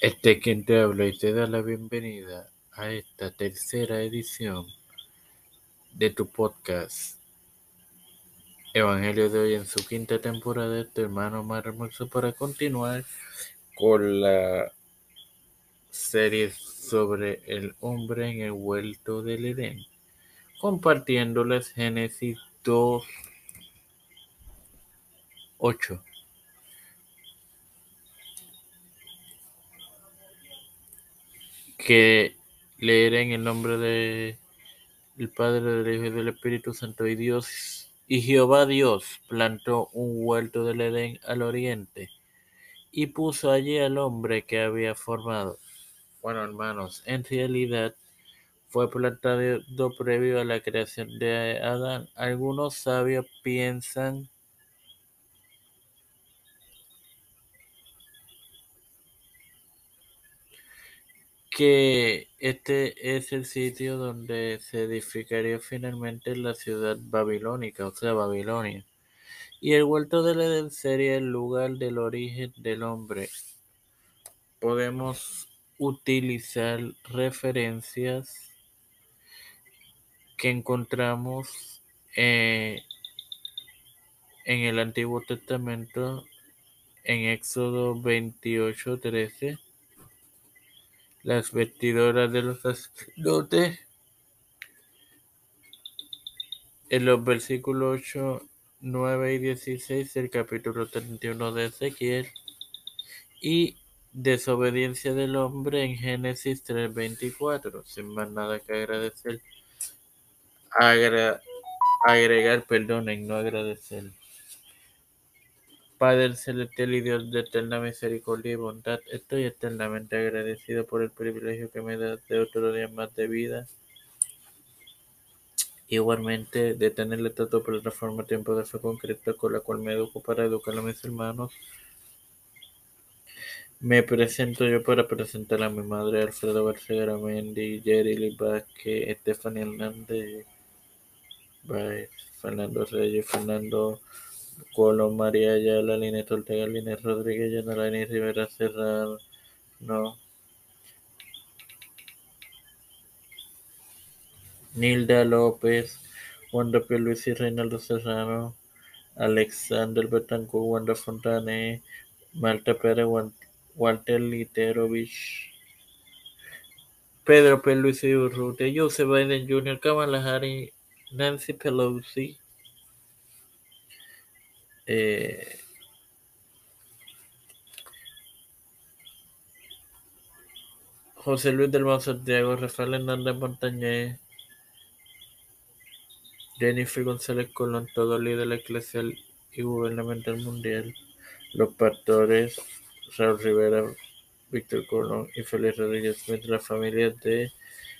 Este quien te habla y te da la bienvenida a esta tercera edición de tu podcast Evangelio de hoy en su quinta temporada de tu hermano más hermoso para continuar con la serie sobre el hombre en el huerto del Edén, compartiéndoles Génesis 2, 8. Que leeré en el nombre de el Padre, del Hijo y del Espíritu Santo y Dios. Y Jehová Dios plantó un huerto del Edén al oriente y puso allí al hombre que había formado. Bueno, hermanos, en realidad fue plantado previo a la creación de Adán. Algunos sabios piensan que este es el sitio donde se edificaría finalmente la ciudad babilónica, o sea, Babilonia. Y el huerto del Edén sería el lugar del origen del hombre. Podemos utilizar referencias que encontramos eh, en el Antiguo Testamento en Éxodo 28, 13 las vestiduras de los sacerdotes. En los versículos 8, 9 y 16 del capítulo 31 de Ezequiel y desobediencia del hombre en Génesis 3:24. Sin más nada que agradecer. agregar, perdonen, no agradecer. Padre celestial y Dios de eterna misericordia y bondad, estoy eternamente agradecido por el privilegio que me das de otro día más de vida. Igualmente, de tener esta plataforma tiempo de fe concreta con la cual me educo para educar a mis hermanos. Me presento yo para presentar a mi madre Alfredo García Mendy, Jerry Vázquez, Estefania Hernández, Fernando Reyes, Fernando Colo, María Ayala, Linet Ortega, Linet Rodríguez, Yanalani Rivera Serrano, no. Nilda López, Wanda Luis y Reinaldo Serrano, Alexander Betancourt, Wanda Fontane, Marta Pérez, Walter Literovich, Pedro P. Luis y Joseph Biden Jr., Kamala Harris, Nancy Pelosi, eh, José Luis del Mar Santiago, Rafael Hernández Montañez, Jennifer González Colón, todo líder eclesial y gubernamental mundial, los pastores Raúl Rivera, Víctor Colón y Félix Rodríguez Smith, la familia de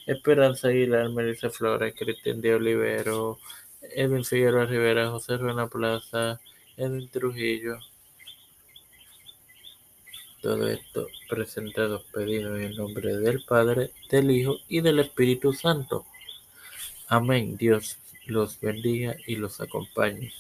Esperanza Aguilar, Melissa Flores, Cristian de Olivero, Edwin Figueroa Rivera, José Ruena Plaza, en Trujillo. Todo esto presentado pedido en el nombre del Padre, del Hijo y del Espíritu Santo. Amén. Dios los bendiga y los acompañe.